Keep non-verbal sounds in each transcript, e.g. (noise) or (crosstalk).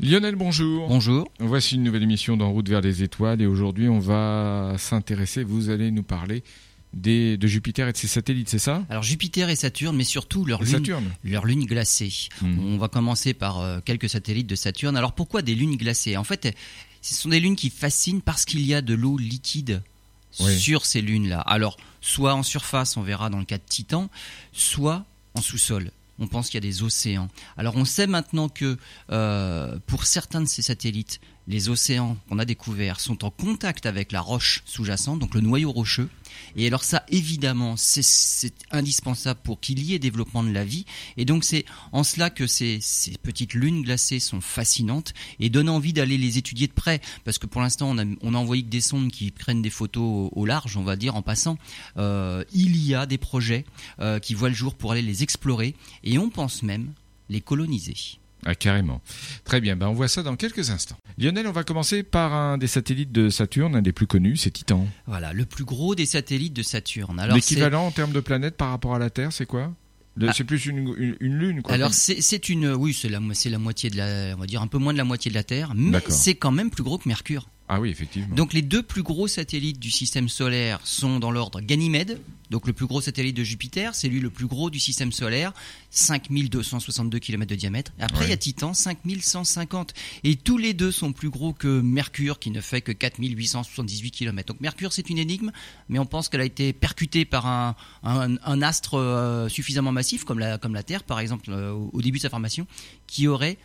Lionel, bonjour. Bonjour. Voici une nouvelle émission d'En route vers les étoiles et aujourd'hui on va s'intéresser, vous allez nous parler des, de Jupiter et de ses satellites, c'est ça? Alors Jupiter et Saturne, mais surtout leur lune, Saturne. leur lune glacée. Hmm. On va commencer par euh, quelques satellites de Saturne. Alors pourquoi des lunes glacées? En fait, ce sont des lunes qui fascinent parce qu'il y a de l'eau liquide Oui. sur ces lunes-là. Alors, soit en surface, on verra dans le cas de Titan, soit en sous-sol. On pense qu'il y a des océans. Alors on sait maintenant que euh, pour certains de ces satellites, les océans qu'on a découverts sont en contact avec la roche sous-jacente, donc le noyau rocheux. Et alors ça, évidemment, c'est- indispensable pour qu'il y ait développement de la vie. Et donc c'est en cela que ces, petites lunes glacées sont fascinantes et donnent envie d'aller les étudier de près. Parce que pour l'instant, on a, envoyé que des sondes qui prennent des photos au, au large, on va dire, en passant. Euh, il y a des projets euh, qui voient le jour pour aller les explorer et on pense même les coloniser. Ah, carrément. Très bien, ben, on voit ça dans quelques instants. Lionel, on va commencer par un des satellites de Saturne, un des plus connus, c'est Titan. Voilà, le plus gros des satellites de Saturne. L'équivalent en termes de planète par rapport à la Terre, c'est quoi? Ah. C'est plus une, une, une lune, quoi. Alors c'est une oui c'est la la moitié de la on va dire un peu moins de la moitié de la Terre mais c'est quand même plus gros que Mercure. Ah oui, effectivement. Donc les deux plus gros satellites du système solaire sont dans l'ordre Ganymède, donc le plus gros satellite de Jupiter, c'est lui le plus gros du système solaire, 5262 km de diamètre. Après Ouais. il y a Titan, 5150 et tous les deux sont plus gros que Mercure qui ne fait que 4878 km. Donc Mercure c'est une énigme, mais on pense qu'elle a été percutée par un, un, un astre euh, suffisamment massif comme la, comme la Terre par exemple euh, au début de sa formation, qui aurait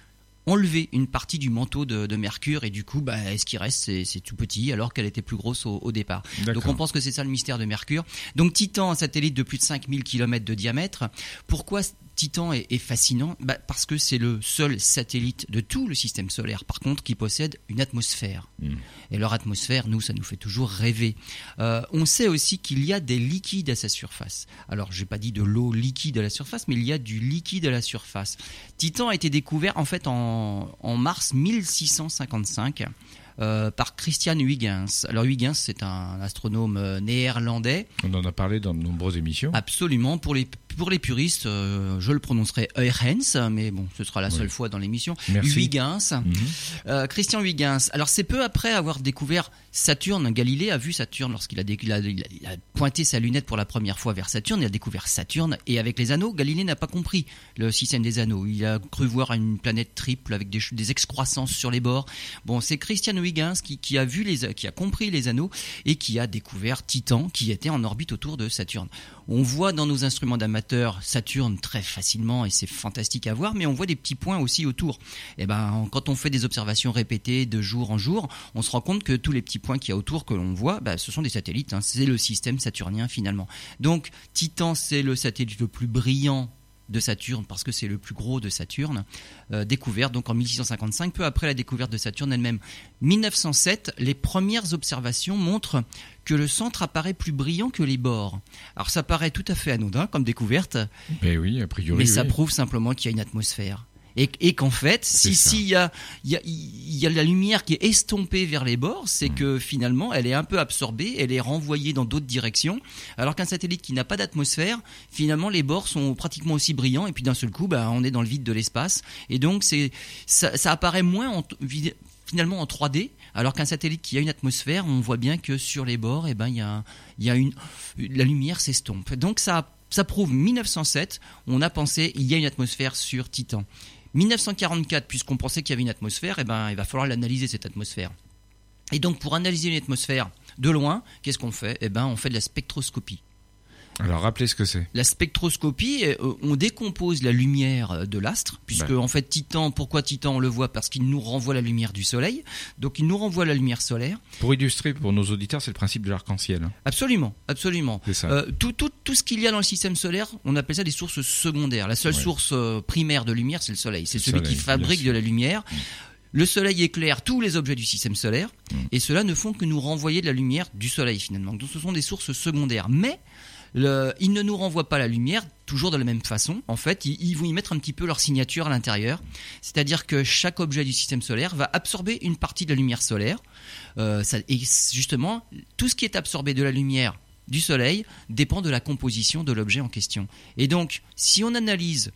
enlevé une partie du manteau de, de Mercure et du coup bah, ce qui reste c'est tout petit alors qu'elle était plus grosse au, au départ. Donc on pense que c'est ça le mystère de Mercure. Donc Titan, un satellite de plus de 5000 km de diamètre. Pourquoi Titan est, est fascinant Bah, Parce que c'est le seul satellite de tout le système solaire, par contre, qui possède une atmosphère. Mm. Et leur atmosphère, nous, ça nous fait toujours rêver. Euh, on sait aussi qu'il y a des liquides à sa surface. Alors, j'ai pas dit de l'eau liquide à la surface, mais il y a du liquide à la surface. Titan a été découvert en fait en, en mars 1655 euh, par Christian Huygens. Alors Huygens, c'est un astronome euh, néerlandais. On en a parlé dans de nombreuses émissions. Absolument. Pour les, pour les puristes, euh, je le prononcerai Huygens, mais bon, ce sera la seule fois dans l'émission. Huygens. Mhm. Euh, Christian Huygens. Alors c'est peu après avoir découvert Saturne. Galilée a vu Saturne lorsqu'il a, dé- il a- il a- il a pointé sa lunette pour la première fois vers Saturne. Il a découvert Saturne et avec les anneaux, Galilée n'a pas compris le système des anneaux. Il a cru voir une planète triple avec des, excroissances sur les bords. Bon, c'est Christian Huygens qui, qui a vu les, qui a compris les anneaux et qui a découvert Titan qui était en orbite autour de Saturne. On voit dans nos instruments Saturne très facilement et c'est fantastique à voir, mais on voit des petits points aussi autour. Et ben, quand on fait des observations répétées de jour en jour, on se rend compte que tous les petits points qu'il y a autour que l'on voit, bah, ce sont des satellites. hein. C'est le système saturnien finalement. Donc, Titan, c'est le satellite le plus brillant de Saturne parce que c'est le plus gros de Saturne, euh, découvert donc en 1655, peu après la découverte de Saturne elle-même. 1907, les premières observations montrent que le centre apparaît plus brillant que les bords. Alors ça paraît tout à fait anodin comme découverte, Mais oui, a priori. mais ça prouve simplement qu'il y a une atmosphère. Et, et qu'en fait, si s'il y a, il y, a, y a la lumière qui est estompée vers les bords, c'est Mm. que finalement, elle est un peu absorbée, elle est renvoyée dans d'autres directions. Alors qu'un satellite qui n'a pas d'atmosphère, finalement, les bords sont pratiquement aussi brillants. Et puis d'un seul coup, bah, on est dans le vide de l'espace. Et donc, c'est, ça, ça apparaît moins en, finalement en 3D. Alors qu'un satellite qui a une atmosphère, on voit bien que sur les bords, eh ben, il y a, il y a une, la lumière s'estompe. Donc ça, ça prouve 1907, on a pensé il y a une atmosphère sur Titan. 1944, puisqu'on pensait qu'il y avait une atmosphère, eh ben, il va falloir l'analyser cette atmosphère. Et donc pour analyser une atmosphère de loin, qu'est-ce qu'on fait? Eh ben, on fait de la spectroscopie. Alors, rappelez ce que c'est. La spectroscopie, euh, on décompose la lumière euh, de l'astre, puisque en fait Titan, pourquoi Titan on le voit Parce qu'il nous renvoie la lumière du Soleil, donc il nous renvoie la lumière solaire. Pour illustrer pour nos auditeurs, c'est le principe de l'arc-en-ciel. Absolument, absolument. Ça. Euh, tout, tout, tout ce qu'il y a dans le système solaire, on appelle ça des sources secondaires. La seule Ouais. source primaire de lumière, c'est le Soleil. C'est celui soleil, qui fabrique de la lumière. Le Soleil éclaire tous les objets du système solaire, Mm. et cela ne font que nous renvoyer de la lumière du Soleil finalement. Donc ce sont des sources secondaires. Mais ils ne nous renvoient pas la lumière toujours de la même façon. En fait, ils, vont y mettre un petit peu leur signature à l'intérieur. C'est-à-dire que chaque objet du système solaire va absorber une partie de la lumière solaire. Euh, et justement, tout ce qui est absorbé de la lumière du Soleil dépend de la composition de l'objet en question. Et donc, si on analyse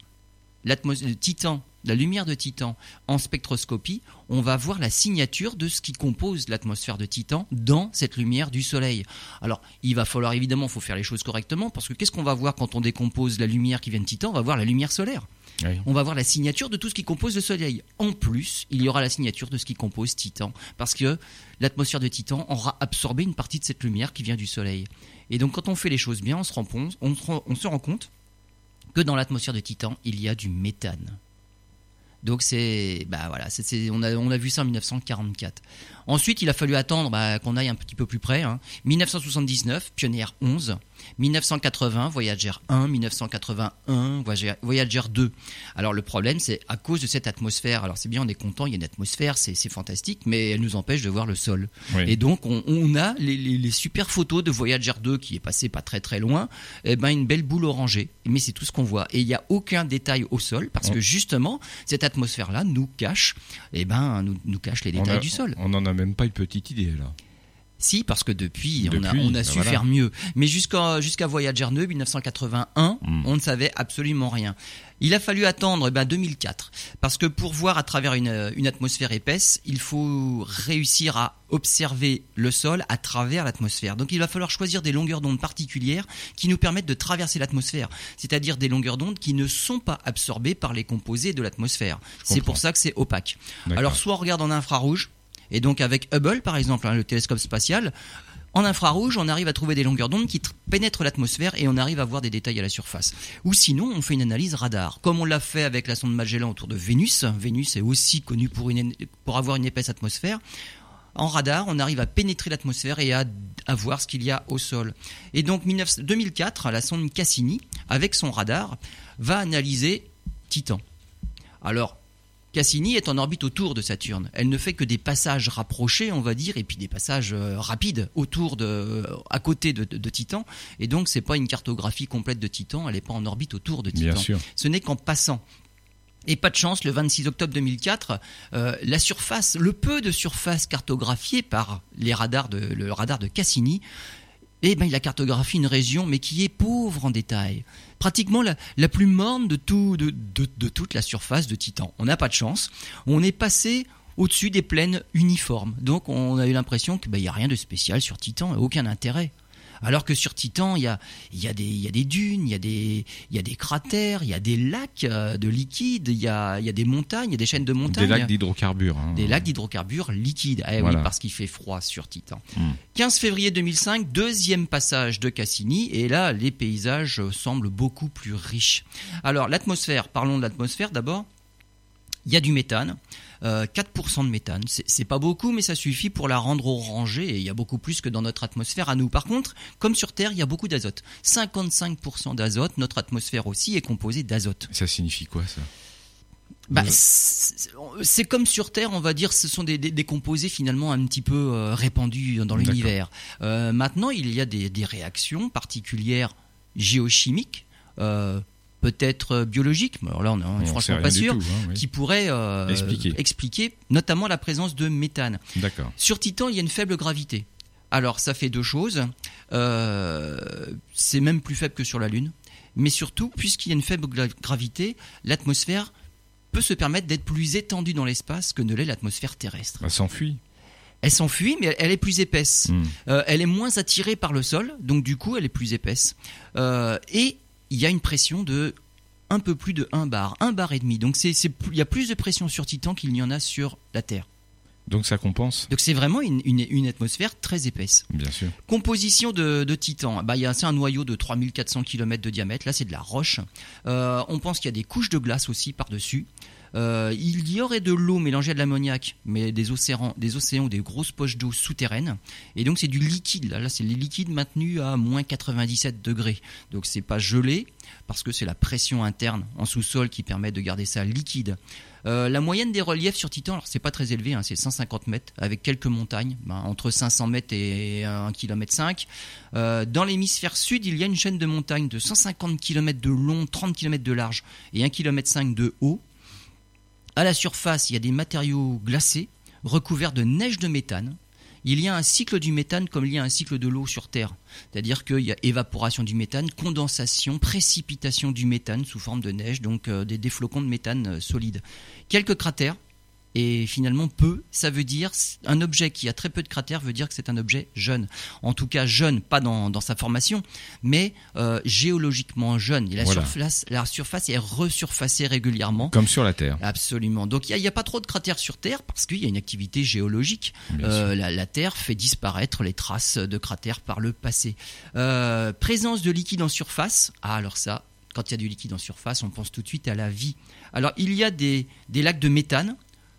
l'atmos- le Titan la lumière de Titan en spectroscopie, on va voir la signature de ce qui compose l'atmosphère de Titan dans cette lumière du Soleil. Alors, il va falloir évidemment, faut faire les choses correctement, parce que qu'est-ce qu'on va voir quand on décompose la lumière qui vient de Titan? On va voir la lumière solaire. Oui. On va voir la signature de tout ce qui compose le Soleil. En plus, il y aura la signature de ce qui compose Titan, parce que l'atmosphère de Titan aura absorbé une partie de cette lumière qui vient du Soleil. Et donc, quand on fait les choses bien, on se rend, on se rend- on se rend compte que dans l'atmosphère de Titan, il y a du méthane. Donc c'est, bah voilà, c'est- on, a, on a vu ça en 1944. Ensuite, il a fallu attendre bah, qu'on aille un petit peu plus près. hein. 1979, Pioneer 11. 1980, Voyager 1. 1981, Voyager, Voyager 2. Alors le problème, c'est à cause de cette atmosphère. Alors c'est bien, on est content, il y a une atmosphère, c'est fantastique, mais elle nous empêche de voir le sol. Oui. Et donc, on, on a les, les- les super photos de Voyager 2 qui est passé pas très très loin. Eh ben, une belle boule orangée. Mais c'est tout ce qu'on voit. Et il n'y a aucun détail au sol parce que justement, cette atmosphère-là nous cache, eh ben, nous, nous cache les détails a- du sol. On n'en a même pas une petite idée là. Si, parce que depuis, on a, Depuis, on a ben su voilà. faire mieux. Mais jusqu'à jusqu'à Voyager 2, 1981, Mm. on ne savait absolument rien. Il a fallu attendre eh ben, 2004, parce que pour voir à travers une, une atmosphère épaisse, il faut réussir à observer le sol à travers l'atmosphère. Donc il va falloir choisir des longueurs d'onde particulières qui nous permettent de traverser l'atmosphère, c'est-à-dire des longueurs d'onde qui ne sont pas absorbées par les composés de l'atmosphère. C'est pour ça que c'est opaque. Alors soit on regarde en infrarouge, et donc avec Hubble par exemple, hein, le télescope spatial, en infrarouge, on arrive à trouver des longueurs d'onde qui tr- pénètrent l'atmosphère et on arrive à voir des détails à la surface. Ou sinon, on fait une analyse radar, comme on l'a fait avec la sonde Magellan autour de Vénus. Vénus est aussi connue pour, une, pour avoir une épaisse atmosphère. En radar, on arrive à pénétrer l'atmosphère et à, à voir ce qu'il y a au sol. Et donc 19 2004, la sonde Cassini, avec son radar, va analyser Titan. Alors, Cassini est en orbite autour de Saturne. Elle ne fait que des passages rapprochés, on va dire, et puis des passages euh, rapides autour de, à côté de, de- de Titan. Et donc, c'est pas une cartographie complète de Titan. Elle n'est pas en orbite autour de Titan. Bien sûr. Ce n'est qu'en passant. Et pas de chance, le 26 octobre 2004, euh, la surface, le peu de surface cartographiée par les radars de, le radar de Cassini, eh ben, il a cartographié une région, mais qui est pauvre en détails. Pratiquement la, plus morne de, tout, de, de- de toute la surface de Titan. On n'a pas de chance. On est passé au-dessus des plaines uniformes. Donc on a eu l'impression qu'il n'y a rien de spécial sur Titan, aucun intérêt. Alors que sur Titan, il y a, il y, a des- il y a des dunes, il y, a des- il y a des cratères, il y a des lacs euh, de liquide, il y a, des montagnes, il y a des chaînes de montagnes. Des lacs d'hydrocarbures. hein. Des lacs d'hydrocarbures liquides. Eh Voilà. oui, parce qu'il fait froid sur Titan. Hmm. 15 février 2005, deuxième passage de Cassini, et là, les paysages semblent beaucoup plus riches. Alors, l'atmosphère, parlons de l'atmosphère d'abord. Il y a du méthane, euh, 4% de méthane. C'est pas beaucoup, mais ça suffit pour la rendre orangée, et il y a beaucoup plus que dans notre atmosphère à nous. Par contre, comme sur Terre, il y a beaucoup d'azote. 55% d'azote, notre atmosphère aussi est composée d'azote. Ça signifie quoi ça? Bah, Ouais. c'est comme sur Terre, on va dire, ce sont des, des- des composés finalement un petit peu euh, répandus dans l'univers. Euh, maintenant, il y a des, des réactions particulières géochimiques, euh, peut-être euh, biologiques, mais alors là on est On sait franchement pas sûr, tout, hein, oui. qui pourraient euh, Expliquer. expliquer notamment la présence de méthane. D'accord. Sur Titan, il y a une faible gravité. Alors, ça fait deux choses. Euh, c'est même plus faible que sur la Lune. Mais surtout, puisqu'il y a une faible gra- gravité, l'atmosphère peut se permettre d'être plus étendue dans l'espace que ne l'est l'atmosphère terrestre. Elle s'enfuit. Elle s'enfuit, mais elle est plus épaisse. Hmm. Euh, elle est moins attirée par le sol, donc du coup, elle est plus épaisse. Euh, et il y a une pression de un peu plus de 1 bar, 1 bar et demi. Donc c'est, il y a plus de pression sur Titan qu'il n'y en a sur la Terre. Donc ça compense, Donc c'est vraiment une- une- une atmosphère très épaisse. bien sûr. Composition de, de Titan. Bah, il y a c'est un noyau de 3400 km de diamètre. Là, c'est de la roche. Euh, on pense qu'il y a des couches de glace aussi par-dessus. Euh, il y aurait de l'eau mélangée à de l'ammoniac, mais des océans, des océans ou des grosses poches d'eau souterraines. Et donc, c'est du liquide. Là, c'est les liquides maintenus à moins 97 degrés. Donc, c'est pas gelé, parce que c'est la pression interne en sous-sol qui permet de garder ça liquide. Euh, la moyenne des reliefs sur Titan, alors c'est pas très élevé, hein, c'est 150 mètres, avec quelques montagnes, ben, entre 500 mètres et 1 km 5. Euh, dans l'hémisphère sud, il y a une chaîne de montagnes de 150 km de long, 30 km de large et 1 km 5 de haut. À la surface, il y a des matériaux glacés recouverts de neige de méthane. il y a un cycle du méthane comme il y a un cycle de l'eau sur Terre. C'est-à-dire qu'il y a évaporation du méthane, condensation, précipitation du méthane sous forme de neige, donc euh, des, des flocons de méthane euh, solides. Quelques cratères, et finalement peu, ça veut dire un objet qui a très peu de cratères veut dire que c'est un objet jeune. En tout cas jeune, pas dans, dans sa formation, mais euh, géologiquement jeune. Et la, Voilà. surface, la surface est resurfacée régulièrement. Comme sur la Terre. Absolument. Donc il n'y a, pas trop de cratères sur Terre parce qu'il y a une activité géologique. Euh, la, la Terre fait disparaître les traces de cratères par le passé. Euh, présence de liquide en surface. Ah alors ça, quand il y a du liquide en surface, on pense tout de suite à la vie. Alors il y a des, des lacs de méthane,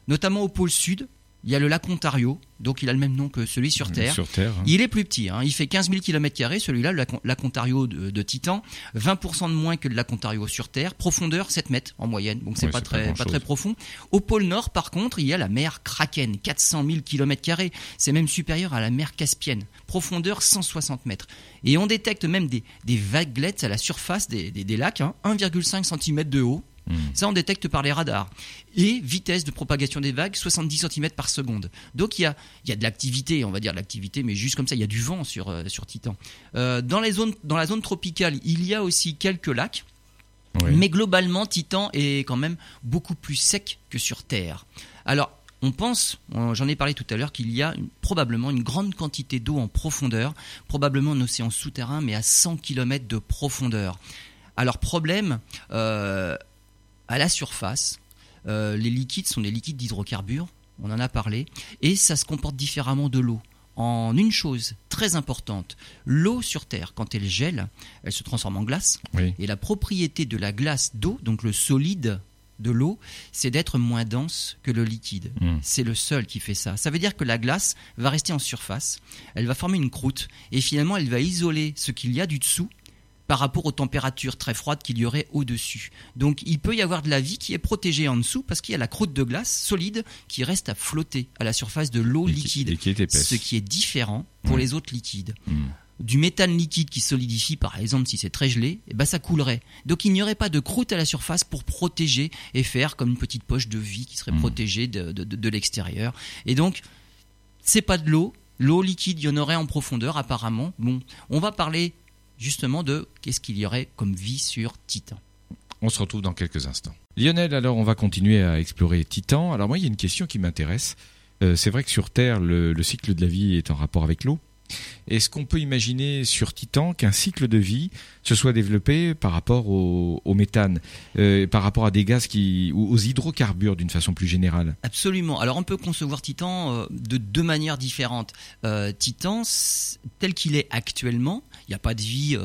notamment au pôle sud. Il y a le lac Ontario, donc il a le même nom que celui sur Terre. Sur Terre. hein. Il est plus petit, hein. il fait 15 000 km, celui-là, le lac, Ontario de, de Titan, 20% de moins que le lac Ontario sur Terre, profondeur 7 mètres en moyenne, donc c'est pas, très, pas grand-chose. très profond. Au pôle Nord, par contre, il y a la mer Kraken, 400 000 km, c'est même supérieur à la mer Caspienne, profondeur 160 mètres. Et on détecte même des, des vaguelettes à la surface des, des- des lacs, hein, 1,5 cm de haut. Hmm. Ça, on détecte par les radars. Et vitesse de propagation des vagues, 70 cm par seconde. Donc il y a, il y a de l'activité, on va dire de l'activité, mais juste comme ça, il y a du vent sur, euh, sur Titan. Euh, dans, les zones, dans la zone tropicale, il y a aussi quelques lacs, Oui. mais globalement, Titan est quand même beaucoup plus sec que sur Terre. Alors, on pense, j'en ai parlé tout à l'heure, qu'il y a une- probablement une grande quantité d'eau en profondeur, probablement un océan souterrain, mais à 100 km de profondeur. Alors, problème, euh, à la surface, euh, les liquides sont des liquides d'hydrocarbures, on en a parlé, et ça se comporte différemment de l'eau. En une chose très importante, l'eau sur Terre, quand elle gèle, elle se transforme en glace. Oui. Et la propriété de la glace d'eau, donc le solide de l'eau, c'est d'être moins dense que le liquide. Hmm. C'est le seul qui fait ça. Ça veut dire que la glace va rester en surface, elle va former une croûte, et finalement elle va isoler ce qu'il y a du dessous par rapport aux températures très froides qu'il y aurait au-dessus. Donc il peut y avoir de la vie qui est protégée en dessous parce qu'il y a la croûte de glace solide qui reste à flotter à la surface de l'eau qui- liquide, qui ce qui est différent pour Ouais. les autres liquides Hmm. du méthane liquide qui solidifie, par exemple, si c'est très gelé, eh ben ça coulerait. Donc il n'y aurait pas de croûte à la surface pour protéger et faire comme une petite poche de vie qui serait Mhm. protégée de, de- de- de l'extérieur. Et donc, c'est pas de l'eau. L'eau liquide, il y en aurait en profondeur apparemment. Bon, on va parler justement de qu'est-ce qu'il y aurait comme vie sur Titan. On se retrouve dans quelques instants. Lionel, alors on va continuer à explorer Titan. Alors moi, il y a une question qui m'intéresse. Euh, c'est vrai que sur Terre, le, le cycle de la vie est en rapport avec l'eau. Est-ce qu'on peut imaginer sur Titan qu'un cycle de vie se soit développé par rapport au, au méthane, euh, par rapport à des gaz qui, ou aux hydrocarbures d'une façon plus générale? Absolument. Alors on peut concevoir Titan euh, de deux manières différentes. Euh, Titan, tel qu'il est actuellement, il n'y a pas de vie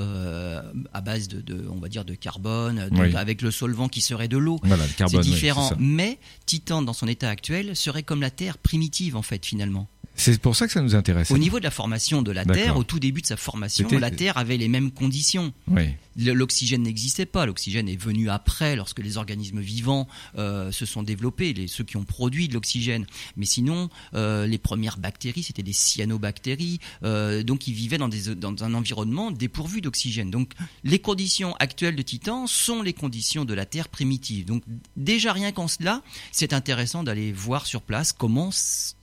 à base de, de, on va dire, de carbone, de- Oui. avec le solvant qui serait de l'eau. Voilà, le C'est oui, différent. c'est. Mais Titan, dans son état actuel, serait comme la Terre primitive, en fait, finalement. C'est pour ça que ça nous intéresse. Au niveau de la formation de la. Terre, au tout début de sa formation, la Terre avait les mêmes conditions. Oui. L'oxygène n'existait pas. L'oxygène est venu après, lorsque les organismes vivants euh, se sont développés, les, ceux qui ont produit de l'oxygène. Mais sinon, euh, les premières bactéries, c'était des cyanobactéries. euh, donc, ils vivaient dans, des, dans un environnement dépourvu d'oxygène. Donc, les conditions actuelles de Titan sont les conditions de la Terre primitive. Donc, déjà rien qu'en cela, c'est intéressant d'aller voir sur place comment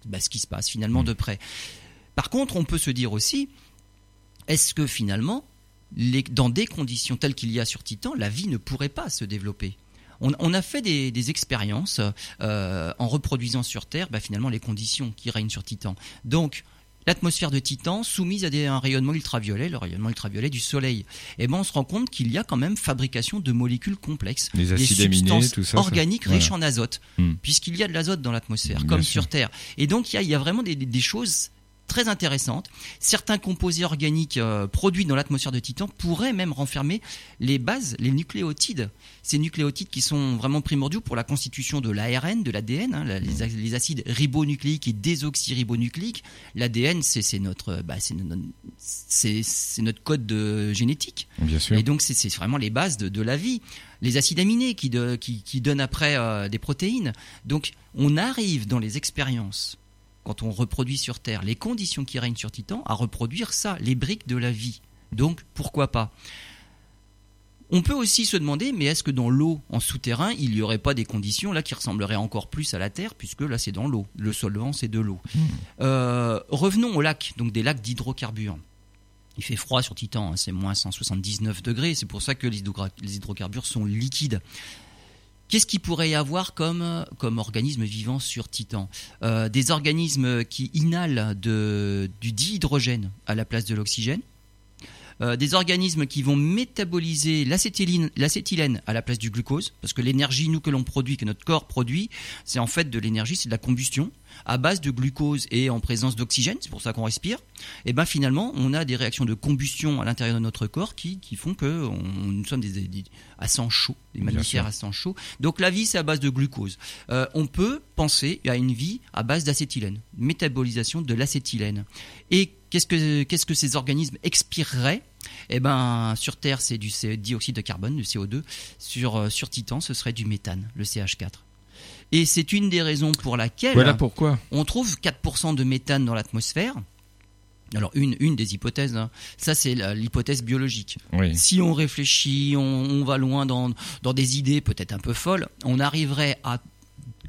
bah, ce qui se passe finalement de près. Par contre, on peut se dire aussi, est-ce que finalement, les- dans des conditions telles qu'il y a sur Titan, la vie ne pourrait pas se développer? On, on a fait des, des expériences euh, en reproduisant sur Terre bah, finalement les conditions qui règnent sur Titan. Donc l'atmosphère de Titan soumise à des, un rayonnement ultraviolet, le rayonnement ultraviolet du Soleil. Et ben on se rend compte qu'il y a quand même fabrication de molécules complexes, Les des acides aminés, substances tout ça. ça- organiques voilà. riches en azote, Hmm. puisqu'il y a de l'azote dans l'atmosphère, comme sûr. sur Terre. Et donc il y a, il y a vraiment des, des- des choses très intéressantes. Certains composés organiques euh, produits dans l'atmosphère de Titan pourraient même renfermer les bases, les nucléotides. Ces nucléotides qui sont vraiment primordiaux pour la constitution de l'ARN, de l'ADN, hein, la- les, acides ribonucléiques et désoxyribonucléiques. L'ADN, c'est notre, bah, c'est- c'est notre code de génétique. Bien sûr. Et donc, c'est- c'est vraiment les bases de, de la vie. Les acides aminés qui, de- qui, qui donnent après euh, des protéines. Donc, on arrive dans les expériences, quand on reproduit sur Terre les conditions qui règnent sur Titan, à reproduire ça, les briques de la vie. Donc, pourquoi pas? On peut aussi se demander, mais est-ce que dans l'eau, en souterrain, il n'y aurait pas des conditions là qui ressembleraient encore plus à la Terre, puisque là c'est dans l'eau. Le solvant c'est de l'eau. Euh, revenons au lac, donc des lacs d'hydrocarbures. Il fait froid sur Titan, hein, c'est moins 179 degrés, c'est pour ça que les hydrocarbures sont liquides. Qu'est-ce qu'il pourrait y avoir comme, comme organisme vivant sur Titan Euh, Des organismes qui inhalent du dihydrogène à la place de l'oxygène. Euh, des organismes qui vont métaboliser l'acétylène à la place du glucose, parce que l'énergie, nous, que l'on produit, que notre corps produit, c'est en fait de l'énergie, c'est de la combustion à base de glucose et en présence d'oxygène, c'est pour ça qu'on respire. Et ben finalement, on a des réactions de combustion à l'intérieur de notre corps qui, qui font que on- nous sommes des, des- à sang chaud, des mammifères à sang chaud. Donc la vie, c'est à base de glucose. Euh, on peut penser à une vie à base d'acétylène, métabolisation de l'acétylène. Et qu'est-ce que qu'est-ce que ces organismes expireraient? Eh ben, sur Terre, c'est du dioxyde de carbone, du CO2. Sur, euh, sur Titan, ce serait du méthane, le CH4. Et c'est une des raisons pour laquelle Voilà pourquoi? on trouve 4% de méthane dans l'atmosphère. Alors, une, une des hypothèses, hein. ça c'est l'hypothèse biologique. Oui. Si on réfléchit, on, on va loin dans, dans des idées peut-être un peu folles, on arriverait à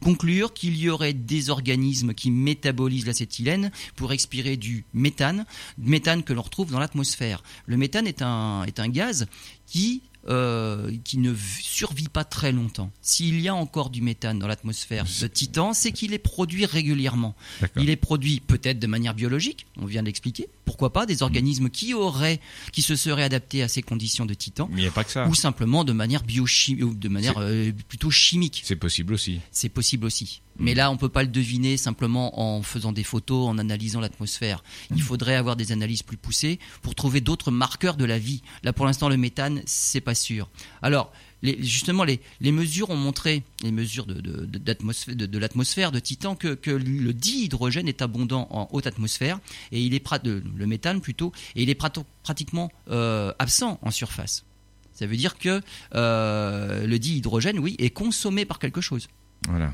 conclure qu'il y aurait des organismes qui métabolisent l'acétylène pour expirer du méthane, méthane que l'on retrouve dans l'atmosphère. Le méthane est un, est un gaz qui, euh, qui ne survit pas très longtemps. S'il y a encore du méthane dans l'atmosphère de Titan, c'est qu'il est produit régulièrement. Il est produit peut-être de manière biologique, on vient de l'expliquer. Pourquoi pas des organismes qui auraient, qui se seraient adaptés à ces conditions de Titan, Mais il n'y a pas que ça. ou simplement de manière biochimique, ou de manière euh, plutôt chimique. C'est possible aussi. C'est possible aussi. Mais là, on peut pas le deviner simplement en faisant des photos, en analysant l'atmosphère. Il faudrait avoir des analyses plus poussées pour trouver d'autres marqueurs de la vie. Là, pour l'instant, le méthane, c'est pas sûr. Alors, les- justement, les, les mesures ont montré, les mesures de, de, de- d'atmosphère- de- de l'atmosphère de Titan, que, que le dihydrogène est abondant en haute atmosphère et il est le méthane plutôt, et il est prato- pratiquement euh, absent en surface. Ça veut dire que euh, le dihydrogène, oui, est consommé par quelque chose. Voilà.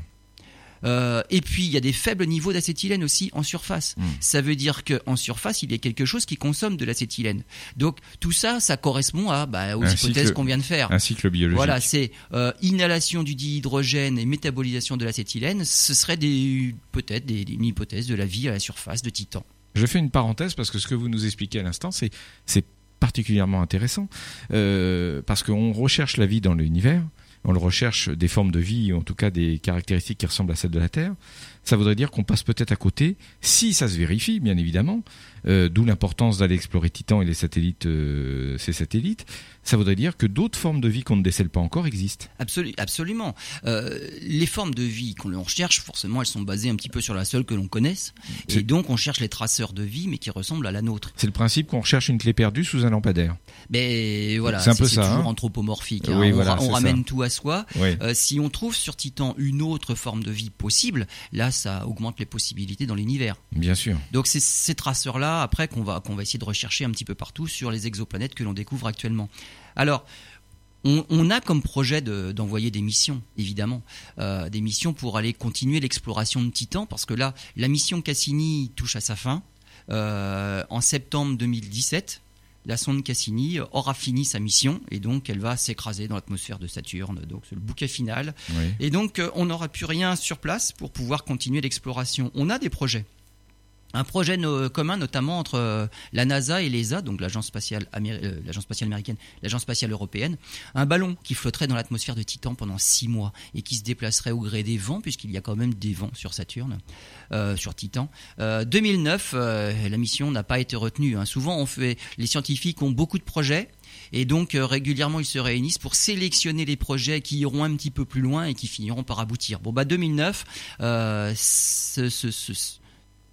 Euh, et puis il y a des faibles niveaux d'acétylène aussi en surface. Mm. Ça veut dire qu'en surface, il y a quelque chose qui consomme de l'acétylène. Donc tout ça, ça correspond à, bah, aux Un hypothèses qu'on vient de faire. Un cycle biologique. Voilà, c'est euh, inhalation du dihydrogène et métabolisation de l'acétylène. Ce serait peut-être des, une hypothèse de la vie à la surface de Titan. Je fais une parenthèse parce que ce que vous nous expliquez à l'instant, c'est c'est particulièrement intéressant euh, parce qu'on recherche la vie dans l'univers, on le recherche des formes de vie, en tout cas des caractéristiques qui ressemblent à celles de la Terre. Ça voudrait dire qu'on passe peut-être à côté, si ça se vérifie, bien évidemment, euh, d'où l'importance d'aller explorer Titan et les satellites, euh, ces satellites. Ça voudrait dire que d'autres formes de vie qu'on ne décèle pas encore existent. Absolu- absolument. Euh, les formes de vie qu'on recherche, forcément, elles sont basées un petit peu sur la seule que l'on connaisse. Et donc, on cherche les traceurs de vie, mais qui ressemblent à la nôtre. C'est le principe qu'on recherche une clé perdue sous un lampadaire. Mais voilà, C'est un peu ça, toujours hein. anthropomorphique. hein. Oui, on voilà, ra- on c'est ramène tout à soi. Oui. Si on trouve sur Titan une autre forme de vie possible, là, ça augmente les possibilités dans l'univers. Bien sûr. Donc ces traceurs-là, après, qu'on va, qu'on va essayer de rechercher un petit peu partout sur les exoplanètes que l'on découvre actuellement. Alors, on, on a comme projet de- d'envoyer des missions, évidemment, Euh, des missions pour aller continuer l'exploration de Titan, parce que là, la mission Cassini touche à sa fin. Euh, en septembre 2017, la sonde Cassini aura fini sa mission, et donc elle va s'écraser dans l'atmosphère de Saturne. Donc c'est le bouquet final. Oui. Et donc, euh, on n'aura plus rien sur place pour pouvoir continuer l'exploration. On a des projets. Un projet commun, notamment entre euh, la NASA et l'ESA, donc l'agence spatiale, améri- euh, l'agence spatiale américaine, l'agence spatiale européenne, un ballon qui flotterait dans l'atmosphère de Titan pendant six mois et qui se déplacerait au gré des vents, puisqu'il y a quand même des vents sur Saturne, euh, sur Titan. Euh, 2009, euh, la mission n'a pas été retenue. hein. Souvent, les scientifiques ont beaucoup de projets. Et donc régulièrement ils se réunissent pour sélectionner les projets qui iront un petit peu plus loin et qui finiront par aboutir. Bon bah 2009, euh, ce- ce- ce-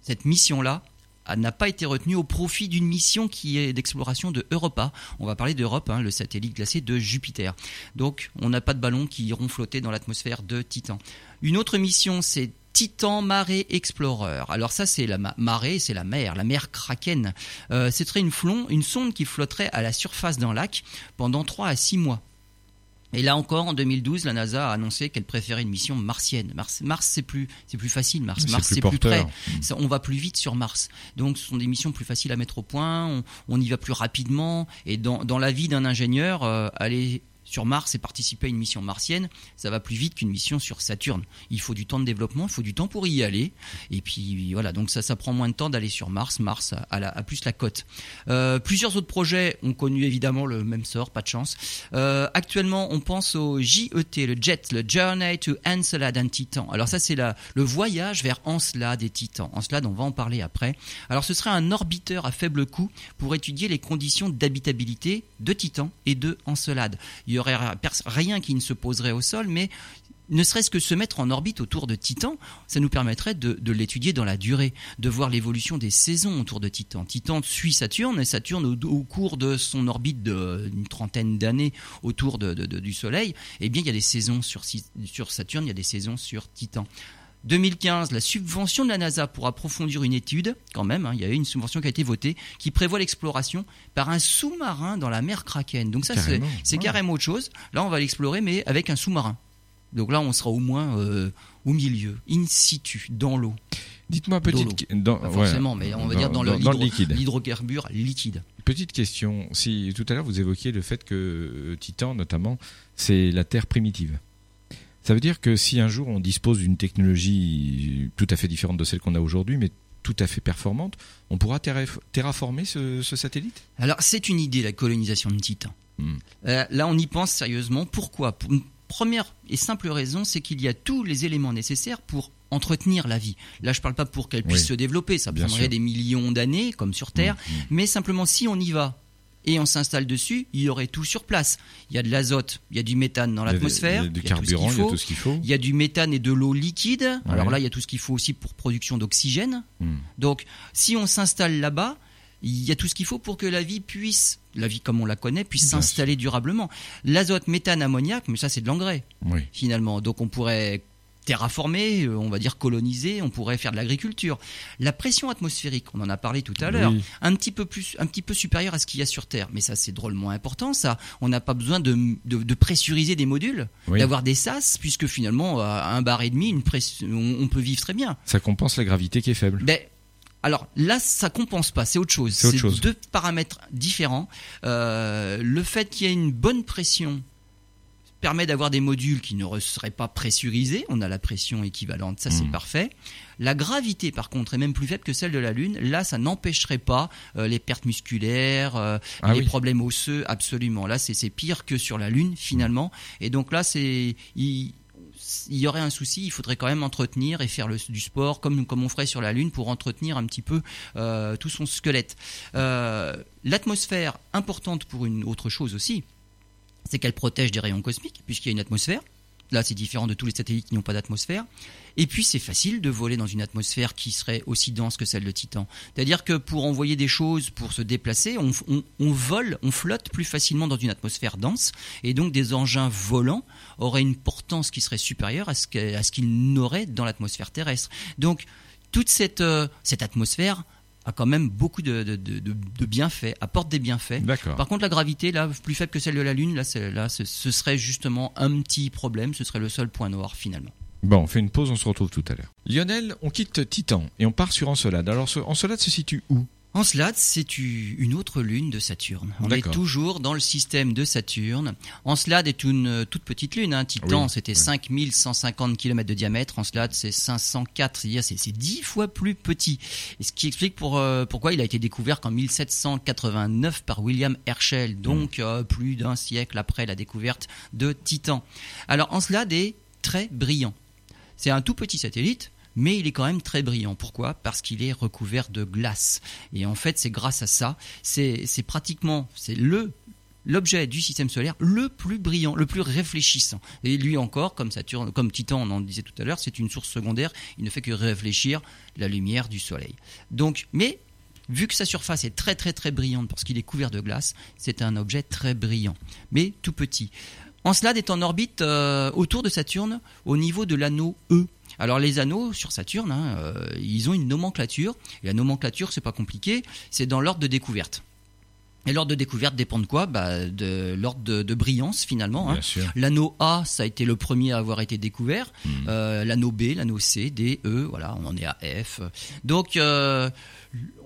cette mission-là a- n'a pas été retenue au profit d'une mission qui est d'exploration de Europa. On va parler d'Europe, hein, le satellite glacé de Jupiter. Donc on n'a pas de ballons qui iront flotter dans l'atmosphère de Titan. Une autre mission, c'est Titan Marée Explorer. Alors ça, c'est la ma- marée, c'est la mer, la mer Kraken. Euh, ce serait une, une sonde qui flotterait à la surface d'un lac pendant 3 à 6 mois. Et là encore, en 2012, la NASA a annoncé qu'elle préférait une mission martienne. Mars, Mars c'est plus, c'est plus facile. Mars, C'est Mars, plus c'est plus près. Ça, on va plus vite sur Mars. Donc, ce sont des missions plus faciles à mettre au point. On, on y va plus rapidement. Et dans, dans la vie d'un ingénieur, euh, aller sur Mars et participer à une mission martienne, ça va plus vite qu'une mission sur Saturne. Il faut du temps de développement, il faut du temps pour y aller. Et puis voilà, donc ça, ça prend moins de temps d'aller sur Mars. Mars a, plus la cote. Euh, plusieurs autres projets ont connu évidemment le même sort, pas de chance. Euh, actuellement, on pense au JET, le JET, le Journey to Encelade and Titan. Alors ça, c'est le voyage vers Encelade et Titan. Encelade, on va en parler après. Alors ce serait un orbiteur à faible coût pour étudier les conditions d'habitabilité de Titan et de Encelade. Y aurait pers- rien qui ne se poserait au sol, mais ne serait-ce que se mettre en orbite autour de Titan, ça nous permettrait de, l'étudier dans la durée, de voir l'évolution des saisons autour de Titan. Titan suit Saturne et Saturne, au, cours de son orbite d'une trentaine d'années autour du Soleil, eh bien, il y a des saisons sur Saturne, il y a des saisons sur Titan. 2015, la subvention de la NASA pour approfondir une étude, quand même, hein, il y a eu une subvention qui a été votée, qui prévoit l'exploration par un sous-marin dans la mer Kraken. Donc ça, c'est Carrément, c'est ouais. carrément autre chose. Là, on va l'explorer, mais avec un sous-marin. Donc là, on sera au moins euh, au milieu, in situ, dans l'eau. Dites-moi petite dans, Pas ouais, forcément, mais on va dire dans, le dans le l'hydro- liquide. l'hydrocarbure liquide. Petite question. Si tout à l'heure vous évoquiez le fait que euh, Titan, notamment, c'est la Terre primitive. Ça veut dire que si un jour on dispose d'une technologie tout à fait différente de celle qu'on a aujourd'hui, mais tout à fait performante, on pourra terra- terraformer ce, ce satellite? Alors, c'est une idée, la colonisation de Titan. Hmm. Euh, là, on y pense sérieusement. Pourquoi? Pour une première et simple raison, c'est qu'il y a tous les éléments nécessaires pour entretenir la vie. Là, je parle pas pour qu'elle puisse Oui. se développer, ça prendrait sûr. des millions d'années, comme sur Terre, Mmh, mmh. mais simplement si on y va et on s'installe dessus, il y aurait tout sur place. Il y a de l'azote, il y a du méthane dans l'atmosphère, il y a du carburant, il y a tout ce qu'il faut. Il y a du méthane et de l'eau liquide. Ouais. Alors là, il y a tout ce qu'il faut aussi pour production d'oxygène. Hmm. Donc, si on s'installe là-bas, il y a tout ce qu'il faut pour que la vie puisse, la vie comme on la connaît, puisse s'installer durablement. L'azote, méthane, ammoniac, mais ça c'est de l'engrais Oui. finalement. Donc on pourrait terraformer, euh, on va dire coloniser, on pourrait faire de l'agriculture. La pression atmosphérique, on en a parlé tout à l'heure, Oui. un petit peu plus, un petit peu supérieure à ce qu'il y a sur Terre. Mais ça, c'est drôlement important. Ça, on n'a pas besoin de, de- de pressuriser des modules, Oui. d'avoir des sas, puisque finalement, à un bar et demi, une press- on, on peut vivre très bien. Ça compense la gravité qui est faible. Ben, alors là, ça compense pas, c'est autre chose. C'est autre chose. deux paramètres différents. Euh, le fait qu'il y ait une bonne pression permet d'avoir des modules qui ne seraient pas pressurisés. On a la pression équivalente, ça c'est Mhm. parfait. La gravité, par contre, est même plus faible que celle de la Lune. Là, ça n'empêcherait pas euh, les pertes musculaires, euh, Ah les oui. problèmes osseux, absolument. Là, c'est pire que sur la Lune, finalement. Et donc là, c'est il, il y aurait un souci. Il faudrait quand même entretenir et faire le- du sport comme, comme on ferait sur la Lune pour entretenir un petit peu euh, tout son squelette. Euh, L'atmosphère, importante pour une autre chose aussi, c'est qu'elle protège des rayons cosmiques, puisqu'il y a une atmosphère. Là, c'est différent de tous les satellites qui n'ont pas d'atmosphère. Et puis, c'est facile de voler dans une atmosphère qui serait aussi dense que celle de Titan. C'est-à-dire que pour envoyer des choses, pour se déplacer, on, on- on vole, on flotte plus facilement dans une atmosphère dense. Et donc, des engins volants auraient une portance qui serait supérieure à ce qu'ils n'auraient dans l'atmosphère terrestre. Donc, toute cette, euh, cette atmosphère a quand même beaucoup de, de- de- de- de bienfaits, apporte des bienfaits. D'accord. Par contre, la gravité, là, plus faible que celle de la Lune, là, là ce, serait justement un petit problème, ce serait le seul point noir finalement. Bon, on fait une pause, on se retrouve tout à l'heure. Lionel, on quitte Titan et on part sur Encelade. Alors, ce- Encelade se situe où? Encelade, c'est une autre lune de Saturne. On est toujours dans le système de Saturne. Encelade est une euh, toute petite lune. Hein. Titan, Oui, c'était oui. 5150 km de diamètre. Encelade, c'est 504. C'est-à-dire, c'est c'est 10 fois plus petit. Et ce qui explique pour, euh, pourquoi il a été découvert qu'en 1789 par William Herschel, donc euh, plus d'un siècle après la découverte de Titan. Alors, Encelade est très brillant. C'est un tout petit satellite, mais il est quand même très brillant. Pourquoi? Parce qu'il est recouvert de glace. Et en fait, c'est grâce à ça, c'est pratiquement, c'est le l'objet du système solaire le plus brillant, le plus réfléchissant. Et lui encore, comme Saturne, comme Titan, on en disait tout à l'heure, c'est une source secondaire. Il ne fait que réfléchir la lumière du Soleil. Donc, mais vu que sa surface est très très très brillante parce qu'il est couvert de glace, c'est un objet très brillant, mais tout petit. Encelade est en orbite euh, autour de Saturne au niveau de l'anneau E. Alors les anneaux sur Saturne, hein, euh, ils ont une nomenclature. Et la nomenclature, c'est pas compliqué, c'est dans l'ordre de découverte. Et l'ordre de découverte dépend de quoi? Bah, De l'ordre de, de, brillance finalement. Hein. L'anneau A, ça a été le premier à avoir été découvert. Hmm. Euh, l'anneau B, l'anneau C, D, E, voilà, on en est à F. Donc, euh,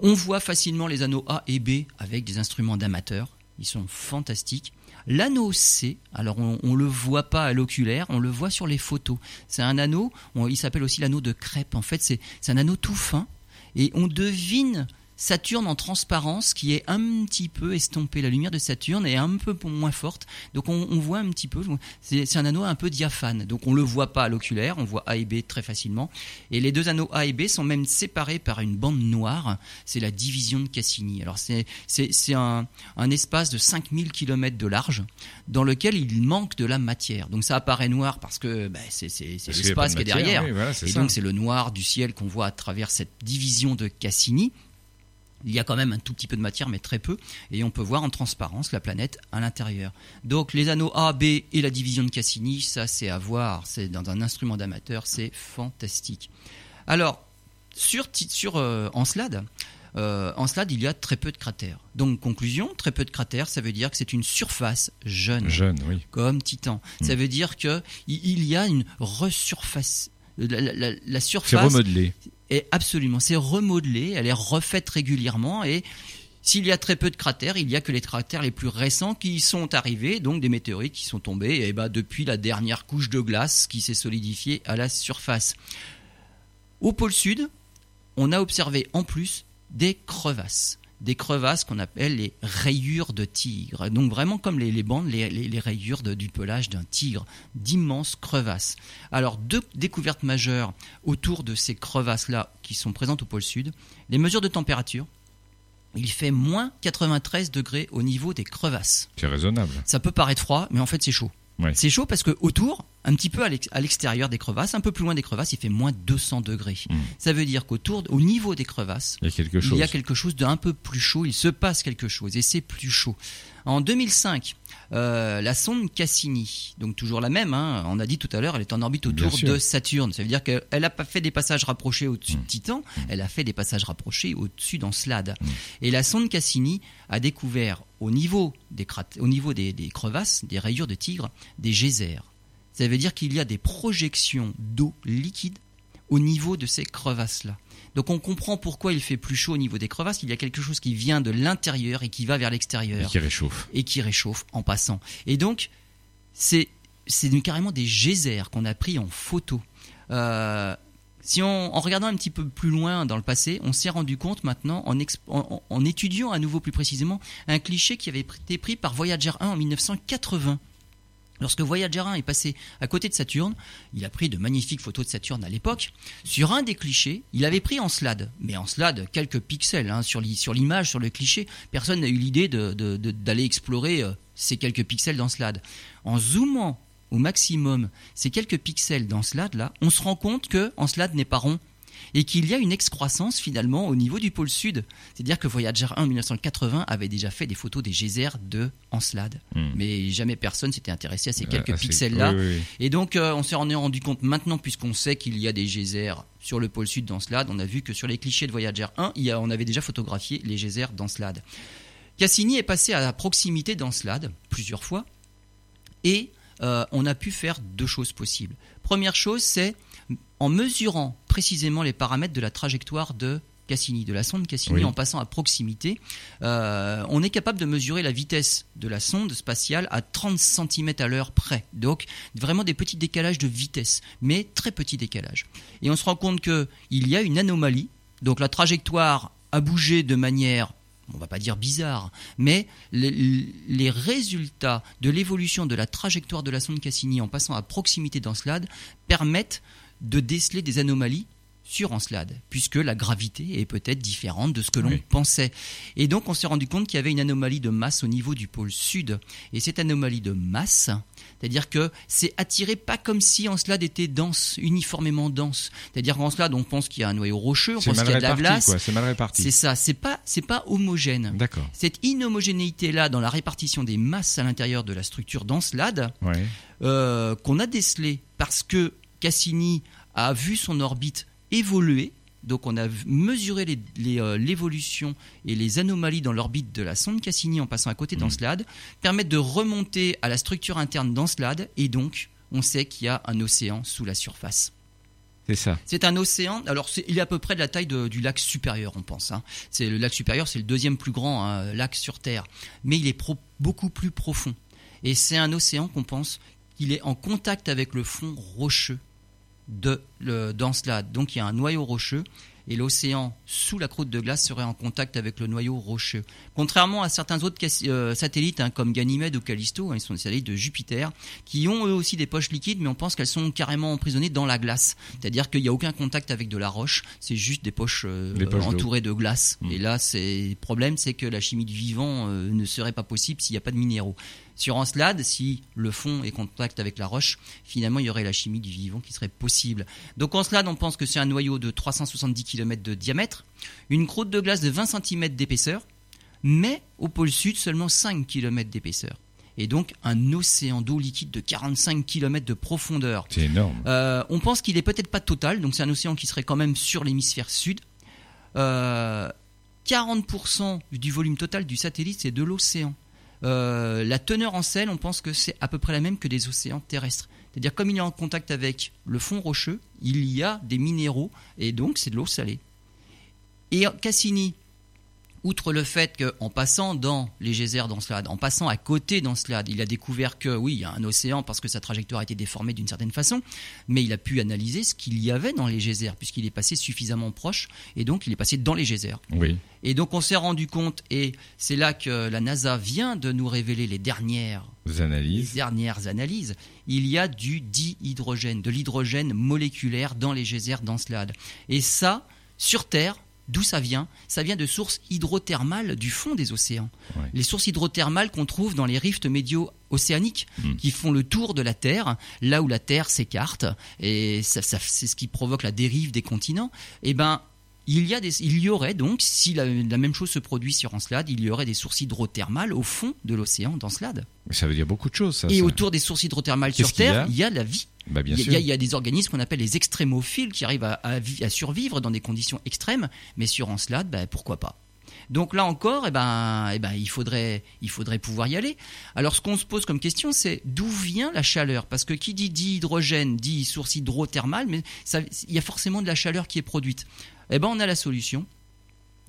on voit facilement les anneaux A et B avec des instruments d'amateurs. Ils sont fantastiques. L'anneau C, alors on, on le voit pas à l'oculaire, on le voit sur les photos. C'est un anneau, il s'appelle aussi l'anneau de crêpe. En fait, c'est un anneau tout fin et on devine Saturne en transparence qui est un petit peu estompé. La lumière de Saturne est un peu moins forte, donc on, on voit un petit peu. C'est un anneau un peu diaphane, donc on le voit pas à l'oculaire, on voit A et B très facilement. Et les deux anneaux A et B sont même séparés par une bande noire. C'est la division de Cassini. Alors c'est un, un espace de 5000 km de large dans lequel il manque de la matière. Donc ça apparaît noir parce que bah, c'est l'espace qui est derrière. oui, voilà, c'est Et ça. donc c'est le noir du ciel qu'on voit à travers cette division de Cassini. Il y a quand même un tout petit peu de matière, mais très peu, et on peut voir en transparence la planète à l'intérieur. Donc les anneaux A, B et la division de Cassini, ça c'est à voir, c'est dans un instrument d'amateur, c'est fantastique. Alors, sur, sur euh, Encelade, euh, Encelade, il y a très peu de cratères. Donc conclusion, très peu de cratères, ça veut dire que c'est une surface jeune Jeune, oui. comme Titan. Ça veut dire que il y a une resurface. La, la- la- la C'est surface remodelé. Est absolument, c'est remodelé, elle est refaite régulièrement et s'il y a très peu de cratères, il y a que les cratères les plus récents qui sont arrivés, donc des météorites qui sont tombés et ben depuis la dernière couche de glace qui s'est solidifiée à la surface. Au pôle sud, on a observé en plus des crevasses. Des crevasses qu'on appelle les rayures de tigre. Donc vraiment comme les, les bandes, les, les- les rayures de- du pelage d'un tigre. D'immenses crevasses. Alors deux découvertes majeures autour de ces crevasses-là qui sont présentes au pôle sud. Les mesures de température. Il fait moins 93 degrés au niveau des crevasses. C'est raisonnable. Ça peut paraître froid, mais en fait c'est chaud. Ouais. C'est chaud parce que autour, un petit peu à l'ex- à l'extérieur des crevasses, un peu plus loin des crevasses, il fait moins 200 degrés. Mm. Ça veut dire qu'autour, au niveau des crevasses, Il y a quelque chose. il y a quelque chose d'un peu plus chaud, il se passe quelque chose et c'est plus chaud. En 2005, euh, la sonde Cassini, donc toujours la même, hein, on a dit tout à l'heure, elle est en orbite autour de Saturne. Ça veut dire qu'elle n'a pas fait des passages rapprochés au-dessus Mm. de Titan, elle a fait des passages rapprochés au-dessus d'Encelade. Mm. Et la sonde Cassini a découvert au niveau des, crat- au niveau des, des crevasses, des rayures de tigre, des geysers. Ça veut dire qu'il y a des projections d'eau liquide au niveau de ces crevasses-là. Donc on comprend pourquoi il fait plus chaud au niveau des crevasses. Il y a quelque chose qui vient de l'intérieur et qui va vers Et l'extérieur qui réchauffe. et qui réchauffe en passant. Et donc c'est carrément des geysers qu'on a pris en photo. Euh, si on, en regardant un petit peu plus loin dans le passé, on s'est rendu compte maintenant, en- en étudiant à nouveau plus précisément, un cliché qui avait été pris par Voyager 1 en 1980. Lorsque Voyager 1 est passé à côté de Saturne, il a pris de magnifiques photos de Saturne à l'époque. Sur un des clichés, il avait pris Encelade, mais Encelade, quelques pixels hein, sur l'i- sur l'image, sur le cliché. Personne n'a eu l'idée d'aller explorer euh, ces quelques pixels d'Encelade. En zoomant au maximum ces quelques pixels d'Encelade là, on se rend compte que Encelade n'est pas rond et qu'il y a une excroissance finalement au niveau du pôle sud. C'est-à-dire que Voyager 1 en 1980 avait déjà fait des photos des geysers de Encelade, Hmm. mais jamais personne s'était intéressé à ces Euh, quelques pixels-là. oui, oui, oui. Et donc, euh, on s'est rendu rendu compte maintenant, puisqu'on sait qu'il y a des geysers sur le pôle sud d'Encelade, on a vu que sur les clichés de Voyager 1, il y a, on avait déjà photographié les geysers d'Encelade. Cassini est passé à la proximité d'Encelade plusieurs fois, et euh, on a pu faire deux choses possibles. Première chose, c'est en mesurant précisément les paramètres de la trajectoire de Cassini, de la sonde Cassini, Oui. en passant à proximité, euh, on est capable de mesurer la vitesse de la sonde spatiale à 30 cm à l'heure près. Donc vraiment des petits décalages de vitesse, mais très petits décalages. Et on se rend compte qu'il y a une anomalie, donc la trajectoire a bougé de manière on va pas dire bizarre, mais les, les résultats de l'évolution de la trajectoire de la sonde Cassini en passant à proximité d'Encelade permettent de déceler des anomalies sur Encelade, puisque la gravité est peut-être différente de ce que l'on Oui. pensait. Et donc on s'est rendu compte qu'il y avait une anomalie de masse au niveau du pôle sud. Et cette anomalie de masse, c'est-à-dire que c'est attiré pas comme si Encelade était dense, uniformément dense. C'est-à-dire qu'Encelade, on pense qu'il y a un noyau rocheux, on pense qu'il y a de la glace. C'est mal réparti. C'est ça, c'est pas, c'est pas homogène. D'accord. Cette inhomogénéité-là dans la répartition des masses à l'intérieur de la structure d'Encelade, Ouais. euh, qu'on a décelé parce que Cassini a vu son orbite évoluer, Donc on a mesuré euh, l'évolution et les anomalies dans l'orbite de la sonde Cassini en passant à côté Mmh. d'Encelade, permettent de remonter à la structure interne d'Encelade et donc on sait qu'il y a un océan sous la surface. C'est ça. C'est un océan. Alors, il est à peu près de la taille de- du lac supérieur, on pense. hein. C'est le lac supérieur, c'est le deuxième plus grand hein, lac sur Terre, mais il est pro- beaucoup plus profond. Et c'est un océan qu'on pense qu'il est en contact avec le fond rocheux de le- d'Encelade. Donc, il y a un noyau rocheux. Et l'océan sous la croûte de glace serait en contact avec le noyau rocheux. Contrairement à certains autres euh, satellites hein, comme Ganymède ou Callisto, hein, ils sont des satellites de Jupiter, qui ont eux aussi des poches liquides, mais on pense qu'elles sont carrément emprisonnées dans la glace. C'est-à-dire qu'il n'y a aucun contact avec de la roche, c'est juste des poches, euh, poches entourées de glace. Mm. Et là, c'est le problème, c'est que la chimie du vivant euh, ne serait pas possible s'il n'y a pas de minéraux. Sur Encelade, si le fond est en contact avec la roche, finalement, il y aurait la chimie du vivant qui serait possible. Donc Encelade, on pense que c'est un noyau de 370 km de diamètre, une croûte de glace de 20 cm d'épaisseur, mais au pôle sud, seulement 5 km d'épaisseur. Et donc un océan d'eau liquide de 45 km de profondeur. C'est énorme. Euh, on pense qu'il est peut-être pas total, donc c'est un océan qui serait quand même sur l'hémisphère sud. Euh, 40% du volume total du satellite, c'est de l'océan. Euh, la teneur en sel, on pense que c'est à peu près la même que des océans terrestres. C'est-à-dire comme il est en contact avec le fond rocheux, il y a des minéraux et donc c'est de l'eau salée. Et Cassini, outre le fait qu'en passant dans les geysers d'Encelade, en passant à côté d'Encelade, il a découvert que oui, il y a un océan parce que sa trajectoire a été déformée d'une certaine façon, mais il a pu analyser ce qu'il y avait dans les geysers puisqu'il est passé suffisamment proche et donc il est passé dans les geysers. Oui. Et donc on s'est rendu compte, et c'est là que la NASA vient de nous révéler les dernières, Des les analyses. dernières analyses, il y a du dihydrogène, de l'hydrogène moléculaire dans les geysers d'Encelade. Et ça, sur Terre, d'où ça vient? Ça vient de sources hydrothermales du fond des océans. Ouais. Les sources hydrothermales qu'on trouve dans les rifts médio océaniques Mm. qui font le tour de la Terre, là où la Terre s'écarte, et ça, ça- c'est ce qui provoque la dérive des continents, et ben il y, a des, il y aurait donc, si la, la même chose se produit sur Encelade, il y aurait des sources hydrothermales au fond de l'océan d'Encelade. Mais Ça veut dire beaucoup de choses, ça. Et ça. autour des sources hydrothermales sur Terre, il y a de la vie. Bah, bien Il y, a- sûr. il y a- il y a des organismes qu'on appelle les extrémophiles qui arrivent à, à vi- à survivre dans des conditions extrêmes, mais sur Encelade, ben, pourquoi pas donc là encore, eh ben, eh ben, il, faudrait, il faudrait pouvoir y aller. Alors ce qu'on se pose comme question, c'est d'où vient la chaleur? Parce que qui dit dihydrogène dit source hydrothermale, mais ça- il y a forcément de la chaleur qui est produite. Eh ben, on a la solution.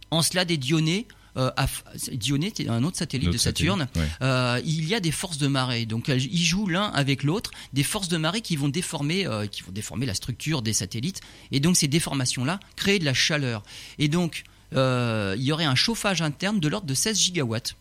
Encelade et Dionée, euh, à F- Dionée, c'est un autre satellite de Saturne, satellite, ouais. euh, il y a des forces de marée. Donc ils jouent l'un avec l'autre, des forces de marée qui vont déformer, euh, qui vont déformer la structure des satellites. Et donc ces déformations-là créent de la chaleur. Et donc euh, il y aurait un chauffage interne de l'ordre de 16 gigawatts,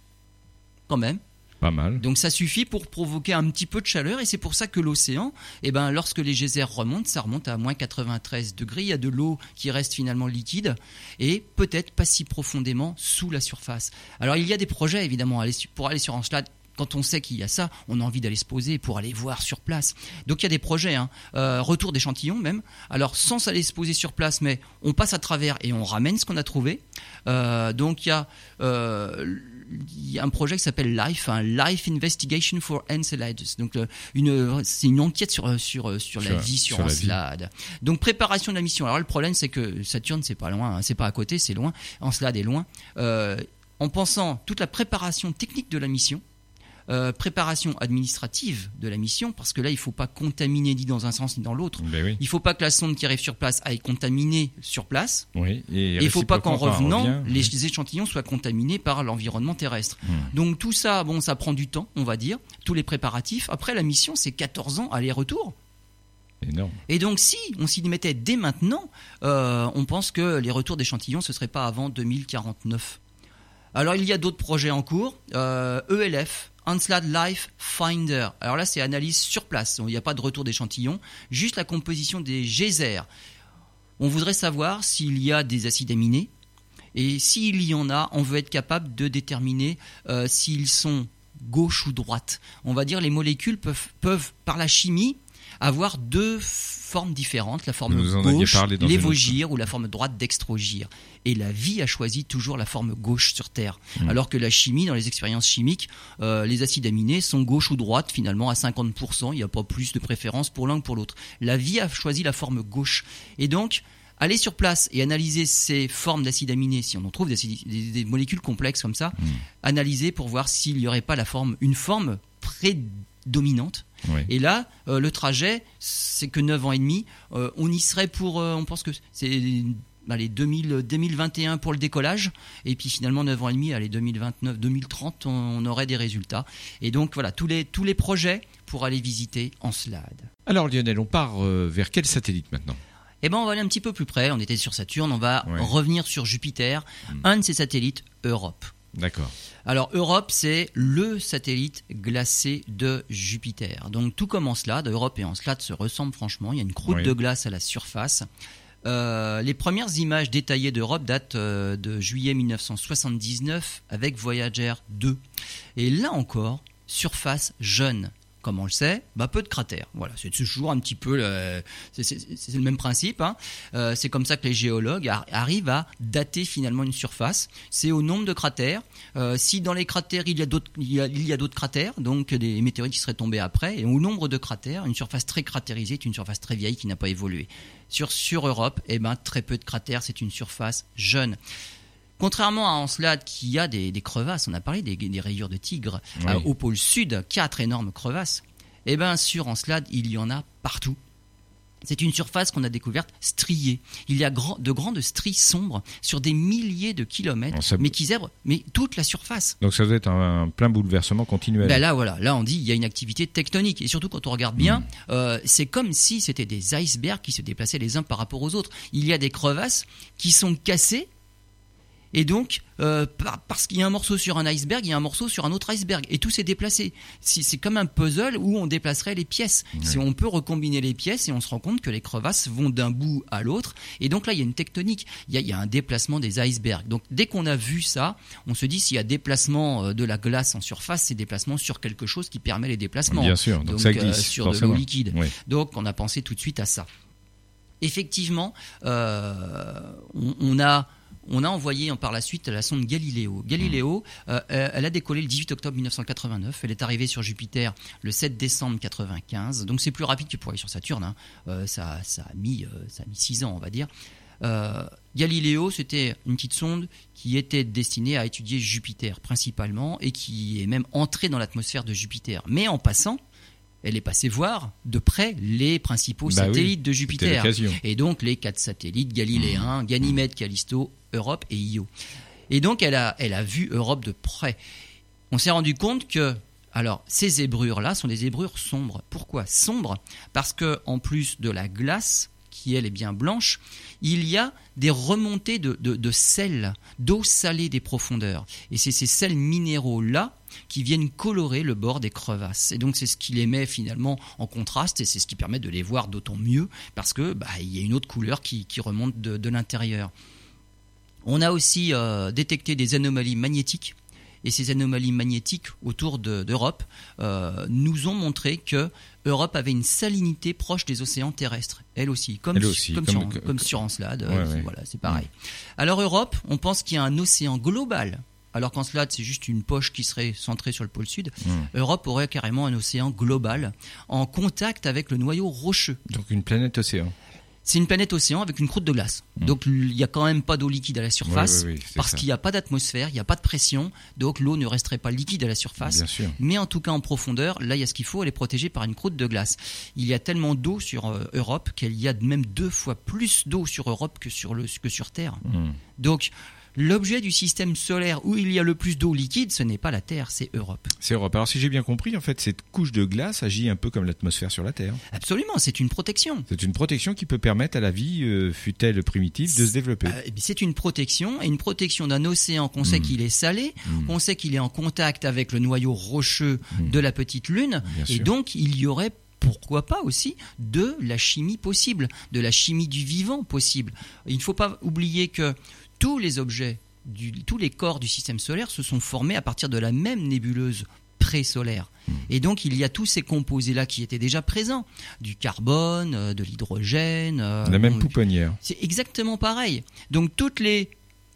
quand même. Pas mal. Donc ça suffit pour provoquer un petit peu de chaleur et c'est pour ça que l'océan, eh ben, lorsque les geysers remontent, ça remonte à moins 93 degrés. Il y a de l'eau qui reste finalement liquide et peut-être pas si profondément sous la surface. Alors il y a des projets évidemment pour aller sur Encelade. Quand on sait qu'il y a ça, on a envie d'aller se poser pour aller voir sur place. Donc il y a des projets, hein. Euh, retour d'échantillons même. Alors sans aller se poser sur place, mais on passe à travers et on ramène ce qu'on a trouvé. Euh, donc il y a euh, il y a un projet qui s'appelle LIFE, un Life Investigation for Enceladus. Donc euh, une c'est une enquête sur sur sur la Sur- vie sur, sur. Encelade. Donc préparation de la mission. Alors le problème c'est que Saturne c'est pas loin, hein, c'est pas à côté, c'est loin. Encelade est loin. Euh, en pensant toute la préparation technique de la mission, euh, préparation administrative de la mission, parce que là il faut pas contaminer ni dans un sens ni dans l'autre. Ben oui. Il faut pas que la sonde qui arrive sur place aille contaminer sur place. Oui. Et il faut pas qu'en revenant, revient, les échantillons soient contaminés par l'environnement terrestre. Hmm. Donc tout ça, bon, ça prend du temps, on va dire, tous les préparatifs. Après, la mission, c'est 14 ans aller-retour. Énorme. Et donc si on s'y mettait dès maintenant, euh, on pense que les retours d'échantillons, ce serait pas avant 2049. Alors il y a d'autres projets en cours. Euh, ELF, Encelade Life Finder. Alors là, c'est analyse sur place. Il n'y a pas de retour d'échantillons, juste la composition des geysers. On voudrait savoir s'il y a des acides aminés. Et s'il y en a, on veut être capable de déterminer euh, s'ils sont gauche ou droite. On va dire les molécules peuvent par la chimie, avoir deux formes différentes, la forme Vous gauche, l'évogire, ou la forme droite dextrogire. Et la vie a choisi toujours la forme gauche sur Terre. Mm. Alors que la chimie, dans les expériences chimiques, euh, les acides aminés sont gauche ou droite finalement à 50%. Il n'y a pas plus de préférence pour l'un ou pour l'autre. La vie a choisi la forme gauche. Et donc, aller sur place et analyser ces formes d'acides aminés, si on en trouve des, acide- des- des molécules complexes comme ça, Mm. analyser pour voir s'il n'y aurait pas la forme, une forme prédominante. Et là, euh, le trajet, c'est que 9 ans et demi. Euh, on y serait pour, euh, on pense que c'est allez, 2000, 2021 pour le décollage. Et puis finalement, 9 ans et demi, allez, 2029, 2030, on, on aurait des résultats. Et donc voilà, tous les, tous les projets pour aller visiter Encelade. Alors Lionel, on part euh, vers quel satellite maintenant? Eh ben, on va aller un petit peu plus près. On était sur Saturne, on va Ouais. revenir sur Jupiter, Hmm. un de ses satellites, Europe. D'accord. Alors Europe, c'est le satellite glacé de Jupiter. Donc tout commence là. Europe et Encelade se ressemblent franchement. Il y a une croûte Oui. de glace à la surface. Euh, les premières images détaillées d'Europe datent euh, de juillet 1979 avec Voyager 2. Et là encore, surface jeune. Comme on le sait, bah, peu de cratères. Voilà, c'est toujours un petit peu le, même principe. hein. Euh, c'est comme ça que les géologues ar- arrivent à dater finalement une surface. C'est au nombre de cratères. Euh, si dans les cratères il y a d'autres, il y a, d'autres cratères, donc des météorites qui seraient tombés après, et au nombre de cratères, une surface très cratérisée est une surface très vieille qui n'a pas évolué. Sur sur Europe, eh ben très peu de cratères, c'est une surface jeune. Contrairement à Encelade qui a des, des crevasses, on a parlé des, des rayures de tigre, Oui. euh, au pôle sud, quatre énormes crevasses. Eh ben sur Encelade, il y en a partout. C'est une surface qu'on a découverte striée. Il y a de grandes stries sombres sur des milliers de kilomètres, ça- mais qui zèbrent mais toute la surface. Donc ça doit être un, un plein bouleversement continuel. Ben là, voilà, là on dit il y a une activité tectonique et surtout quand on regarde bien, euh, c'est comme si c'était des icebergs qui se déplaçaient les uns par rapport aux autres. Il y a des crevasses qui sont cassées et donc euh, par- parce qu'il y a un morceau sur un iceberg, il y a un morceau sur un autre iceberg et tout s'est déplacé. C'est comme un puzzle où on déplacerait les pièces. Si on peut recombiner les pièces et on se rend compte que les crevasses vont d'un bout à l'autre et donc là il y a une tectonique, il y a, il y a un déplacement des icebergs. Donc dès qu'on a vu ça, on se dit s'il y a déplacement euh, de la glace en surface, c'est déplacement sur quelque chose qui permet les déplacements. Bien sûr, donc, ça euh, glisse. sur de l'eau liquide. Oui. Donc on a pensé tout de suite à ça. Effectivement, euh, on, on a on a envoyé par la suite la sonde Galileo. Galileo, euh, elle a décollé le 18 octobre 1989. Elle est arrivée sur Jupiter le 7 décembre 95. Donc c'est plus rapide que pour aller sur Saturne. hein. Euh, ça, ça a mis euh, ça a mis six ans, on va dire. Euh, Galileo, c'était une petite sonde qui était destinée à étudier Jupiter principalement et qui est même entrée dans l'atmosphère de Jupiter. Mais en passant, elle est passée voir de près les principaux Bah oui, satellites de Jupiter. Et donc les quatre satellites Mmh. galiléens, Ganymède, Callisto, Europe et Io. Et donc elle a, elle a vu Europe de près. On s'est rendu compte que, alors, ces zébrures-là sont des zébrures sombres. Pourquoi sombres? Parce que en plus de la glace, qui elle est bien blanche, il y a des remontées de, de, de sel, d'eau salée des profondeurs. Et c'est ces sels minéraux-là qui viennent colorer le bord des crevasses. Et donc c'est ce qui les met finalement en contraste et c'est ce qui permet de les voir d'autant mieux parce que bah, il y a une autre couleur qui, qui remonte de, de l'intérieur. On a aussi euh, détecté des anomalies magnétiques et ces anomalies magnétiques autour de- d'Europe euh, nous ont montré que Europe avait une salinité proche des océans terrestres, elle aussi, comme, Elle aussi, comme, comme- sur, comme sur Encelade, Ouais, euh, ouais. voilà, c'est pareil. Alors Europe, on pense qu'il y a un océan global, alors qu'Encelade c'est juste une poche qui serait centrée sur le pôle sud. Mmh. Europe aurait carrément un océan global en contact avec le noyau rocheux. Donc une planète océan. C'est une planète océan avec une croûte de glace. Donc il n'y a quand même pas d'eau liquide à la surface. Oui, oui, oui, c'est parce qu'il n'y a pas d'atmosphère, il n'y a pas de pression, donc l'eau ne resterait pas liquide à la surface. Bien sûr. Mais en tout cas en profondeur, là il y a ce qu'il faut, elle est protégée par une croûte de glace. Il y a tellement d'eau sur euh, Europe qu'il y a même deux fois plus d'eau sur Europe que sur, le, que sur Terre. Mmh. Donc l'objet du système solaire où il y a le plus d'eau liquide, ce n'est pas la Terre, c'est Europe. C'est Europe. Alors si j'ai bien compris, en fait, cette couche de glace agit un peu comme l'atmosphère sur la Terre. Absolument, c'est une protection. C'est une protection qui peut permettre à la vie, euh, fût-elle primitive, de se développer. Euh, eh c'est une protection, et une protection d'un océan qu'on sait Mm. qu'il est salé, Mm. on sait qu'il est en contact avec le noyau rocheux Mm. de la petite lune, Bien et sûr. donc il y aurait pourquoi pas aussi de la chimie possible, de la chimie du vivant possible. Il ne faut pas oublier que tous les objets, du- tous les corps du système solaire se sont formés à partir de la même nébuleuse présolaire. Mm. Et donc il y a tous ces composés-là qui étaient déjà présents, du carbone, euh, de l'hydrogène. euh, la même bon, pouponnière. c'est exactement pareil. Donc toutes les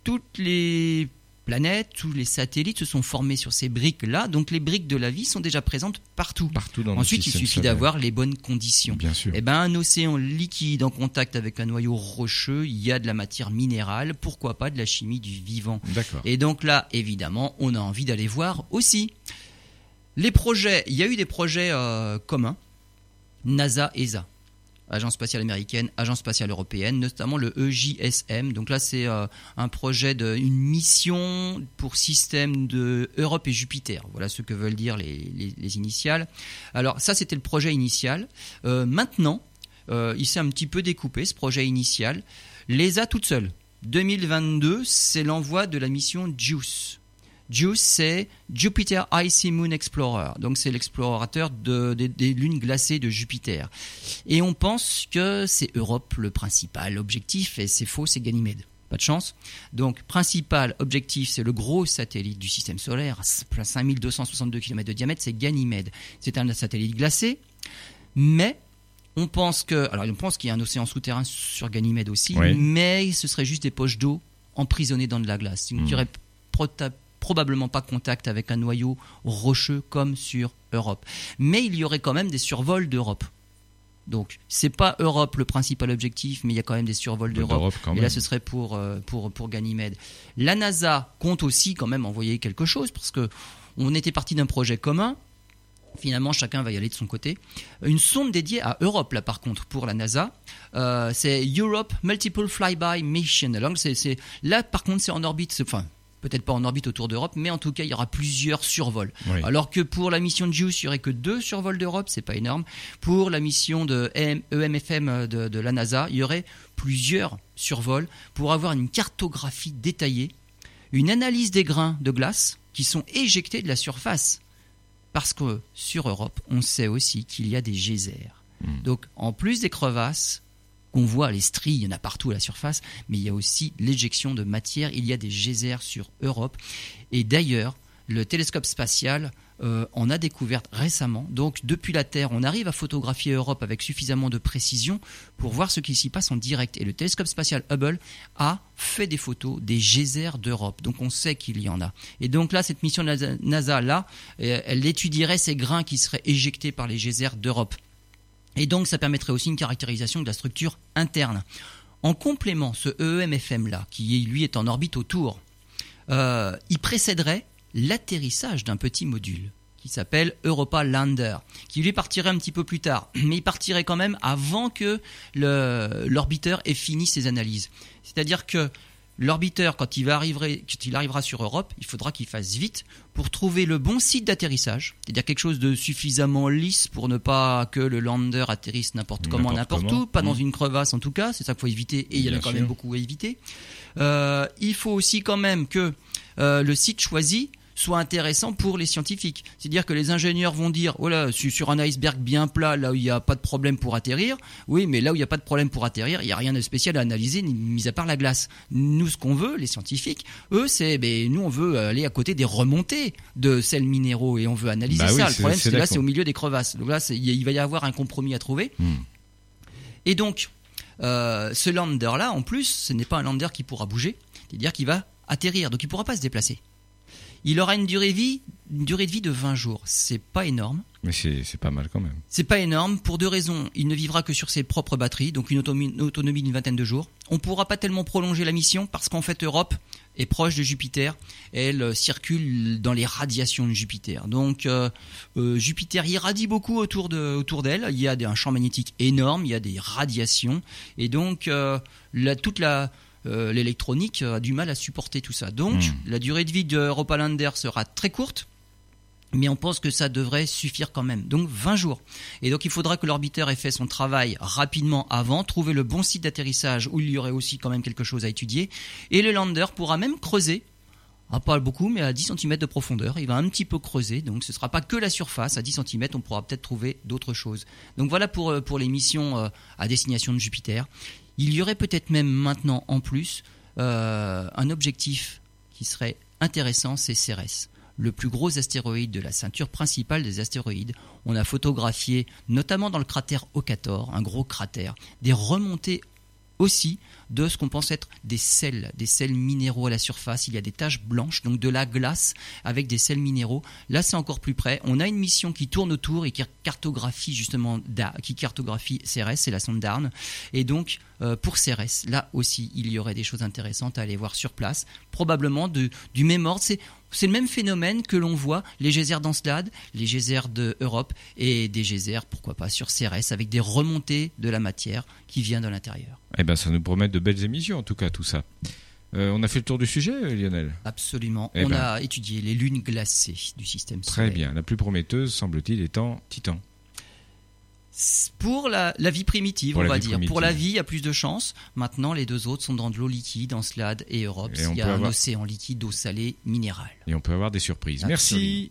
toutes les planète, tous les satellites se sont formés sur ces briques-là, donc les briques de la vie sont déjà présentes partout. Partout dans Ensuite, il suffit d'avoir les bonnes conditions. Bien sûr. Eh ben, un océan liquide en contact avec un noyau rocheux, il y a de la matière minérale, pourquoi pas de la chimie du vivant. D'accord. Et donc là, évidemment, on a envie d'aller voir aussi. Les projets, il y a eu des projets euh, communs, NASA, ESA, Agence spatiale américaine, Agence spatiale européenne, notamment le EJSM. Donc là, c'est euh, un projet de, une mission pour système de Europe et Jupiter. Voilà ce que veulent dire les initiales. Alors ça, c'était le projet initial. Euh, maintenant, euh, il s'est un petit peu découpé ce projet initial. L'ESA toute seule. 2022, c'est l'envoi de la mission JUICE. JUICE, c'est Jupiter Icy Moon Explorer. Donc, c'est l'explorateur de- des- des lunes glacées de Jupiter. Et on pense que c'est Europe le principal objectif, et c'est faux, c'est Ganymède. Pas de chance. Donc, principal objectif, c'est le gros satellite du système solaire, 5262 km de diamètre, c'est Ganymède. C'est un satellite glacé, mais on pense que, alors on pense qu'il y a un océan souterrain sur Ganymède aussi, Oui. mais ce serait juste des poches d'eau emprisonnées dans de la glace. Donc, il n'y aurait prota- probablement pas contact avec un noyau rocheux comme sur Europe. Mais il y aurait quand même des survols d'Europe. Donc, c'est pas Europe le principal objectif, mais il y a quand même des survols d'Europe. D'Europe Et là, ce serait pour, euh, pour, pour Ganymède. La NASA compte aussi quand même envoyer quelque chose, parce que on était parti d'un projet commun. Finalement, chacun va y aller de son côté. Une sonde dédiée à Europe, là, par contre, pour la NASA, euh, c'est Europe Multiple Flyby Mission. Alors, c'est, là, par contre, c'est en orbite, enfin, peut-être pas en orbite autour d'Europe, mais en tout cas, il y aura plusieurs survols. Oui. Alors que pour la mission de JUICE, il y aurait que deux survols d'Europe, c'est pas énorme. Pour la mission de EM EMFM de, de la NASA, il y aurait plusieurs survols pour avoir une cartographie détaillée, une analyse des grains de glace qui sont éjectés de la surface. Parce que sur Europe, on sait aussi qu'il y a des geysers. Mm. Donc, en plus des crevasses qu'on voit, les stries, il y en a partout à la surface, mais il y a aussi l'éjection de matière. Il y a des geysers sur Europe. Et d'ailleurs, le télescope spatial euh, en a découvert récemment. Donc, depuis la Terre, on arrive à photographier Europe avec suffisamment de précision pour voir ce qui s'y passe en direct. Et le télescope spatial Hubble a fait des photos des geysers d'Europe. Donc, on sait qu'il y en a. Et donc là, cette mission de la NASA, là, euh, elle étudierait ces grains qui seraient éjectés par les geysers d'Europe. Et donc, ça permettrait aussi une caractérisation de la structure interne. En complément, ce E EEMFM-là, qui lui est en orbite autour, euh, il précéderait l'atterrissage d'un petit module qui s'appelle Europa Lander, qui lui partirait un petit peu plus tard, (clears throat) mais il partirait quand même avant que l'orbiteur ait fini ses analyses. C'est-à-dire que l'orbiteur, quand il, va arriver, quand il arrivera sur Europe, il faudra qu'il fasse vite pour trouver le bon site d'atterrissage, c'est-à-dire quelque chose de suffisamment lisse pour ne pas que le lander atterrisse n'importe comment, N'importe où, pas dans Mmh. une crevasse en tout cas, c'est ça qu'il faut éviter, et il y en a quand sûr. même beaucoup à éviter. Euh, il faut aussi quand même que euh, le site choisi soit intéressant pour les scientifiques. C'est-à-dire que les ingénieurs vont dire, oh là, je suis sur un iceberg bien plat, là où il n'y a pas de problème pour atterrir. Oui, mais là où il n'y a pas de problème pour atterrir, il n'y a rien de spécial à analyser, mis à part la glace. Nous, ce qu'on veut, les scientifiques, eux, c'est, ben, nous, on veut aller à côté des remontées de sels minéraux et on veut analyser Bah oui, ça. Le problème, c'est que là, c'est au milieu des crevasses. Donc là, il va y avoir un compromis à trouver. Hmm. Et donc, euh, ce lander-là, en plus, ce n'est pas un lander qui pourra bouger, c'est-à-dire qu'il va atterrir, donc il ne pourra pas se déplacer. Il aura une durée, vie, une durée de vie de 20 jours. C'est pas énorme. Mais c'est pas mal quand même. C'est pas énorme pour deux raisons. Il ne vivra que sur ses propres batteries, donc une autonomie, une autonomie d'une vingtaine de jours. On pourra pas tellement prolonger la mission parce qu'en fait Europe est proche de Jupiter. Elle euh, circule dans les radiations de Jupiter. Donc euh, euh, Jupiter irradie beaucoup autour de autour d'elle. Il y a un champ magnétique énorme, il y a des radiations et donc euh, la- toute la euh, l'électronique a du mal à supporter tout ça. Donc Hmm. la durée de vie de Europa Lander sera très courte. Mais on pense que ça devrait suffire quand même. Donc 20 jours. Et donc il faudra que l'orbiteur ait fait son travail rapidement avant, trouver le bon site d'atterrissage où il y aurait aussi quand même quelque chose à étudier. Et le lander pourra même creuser, ah, pas beaucoup, mais à 10 cm de profondeur. Il va un petit peu creuser, donc ce ne sera pas que la surface. À 10 cm, on pourra peut-être trouver d'autres choses. Donc voilà pour, euh, pour les missions euh, à destination de Jupiter. Il y aurait peut-être même maintenant en plus euh, un objectif qui serait intéressant, c'est Cérès le plus gros astéroïde de la ceinture principale des astéroïdes. On a photographié, notamment dans le cratère Okator, un gros cratère, des remontées aussi de ce qu'on pense être des sels, des sels minéraux à la surface. Il y a des taches blanches, donc de la glace avec des sels minéraux. Là, c'est encore plus près. On a une mission qui tourne autour et qui cartographie justement, qui cartographie CRS, c'est la sonde d'Arne. Et donc, euh, pour CRS, là aussi, il y aurait des choses intéressantes à aller voir sur place. Probablement du même ordre. C'est le même phénomène que l'on voit les geysers d'Encelade, les geysers d'Europe et des geysers, pourquoi pas, sur CRS avec des remontées de la matière qui vient de l'intérieur. Eh ben, ça nous promet de belles émissions, en tout cas, tout ça. Euh, on a fait le tour du sujet, Lionel? Absolument. Eh on ben. a étudié les lunes glacées du système solaire. Très bien. La plus prometteuse, semble-t-il, étant Titan. Pour la, vie primitive, on va dire. Pour la vie, il y a plus de chances. Maintenant, les deux autres sont dans de l'eau liquide, en Slade et Europe. il y a un océan liquide, d'eau salée, minérale. Et on peut avoir des surprises. Merci.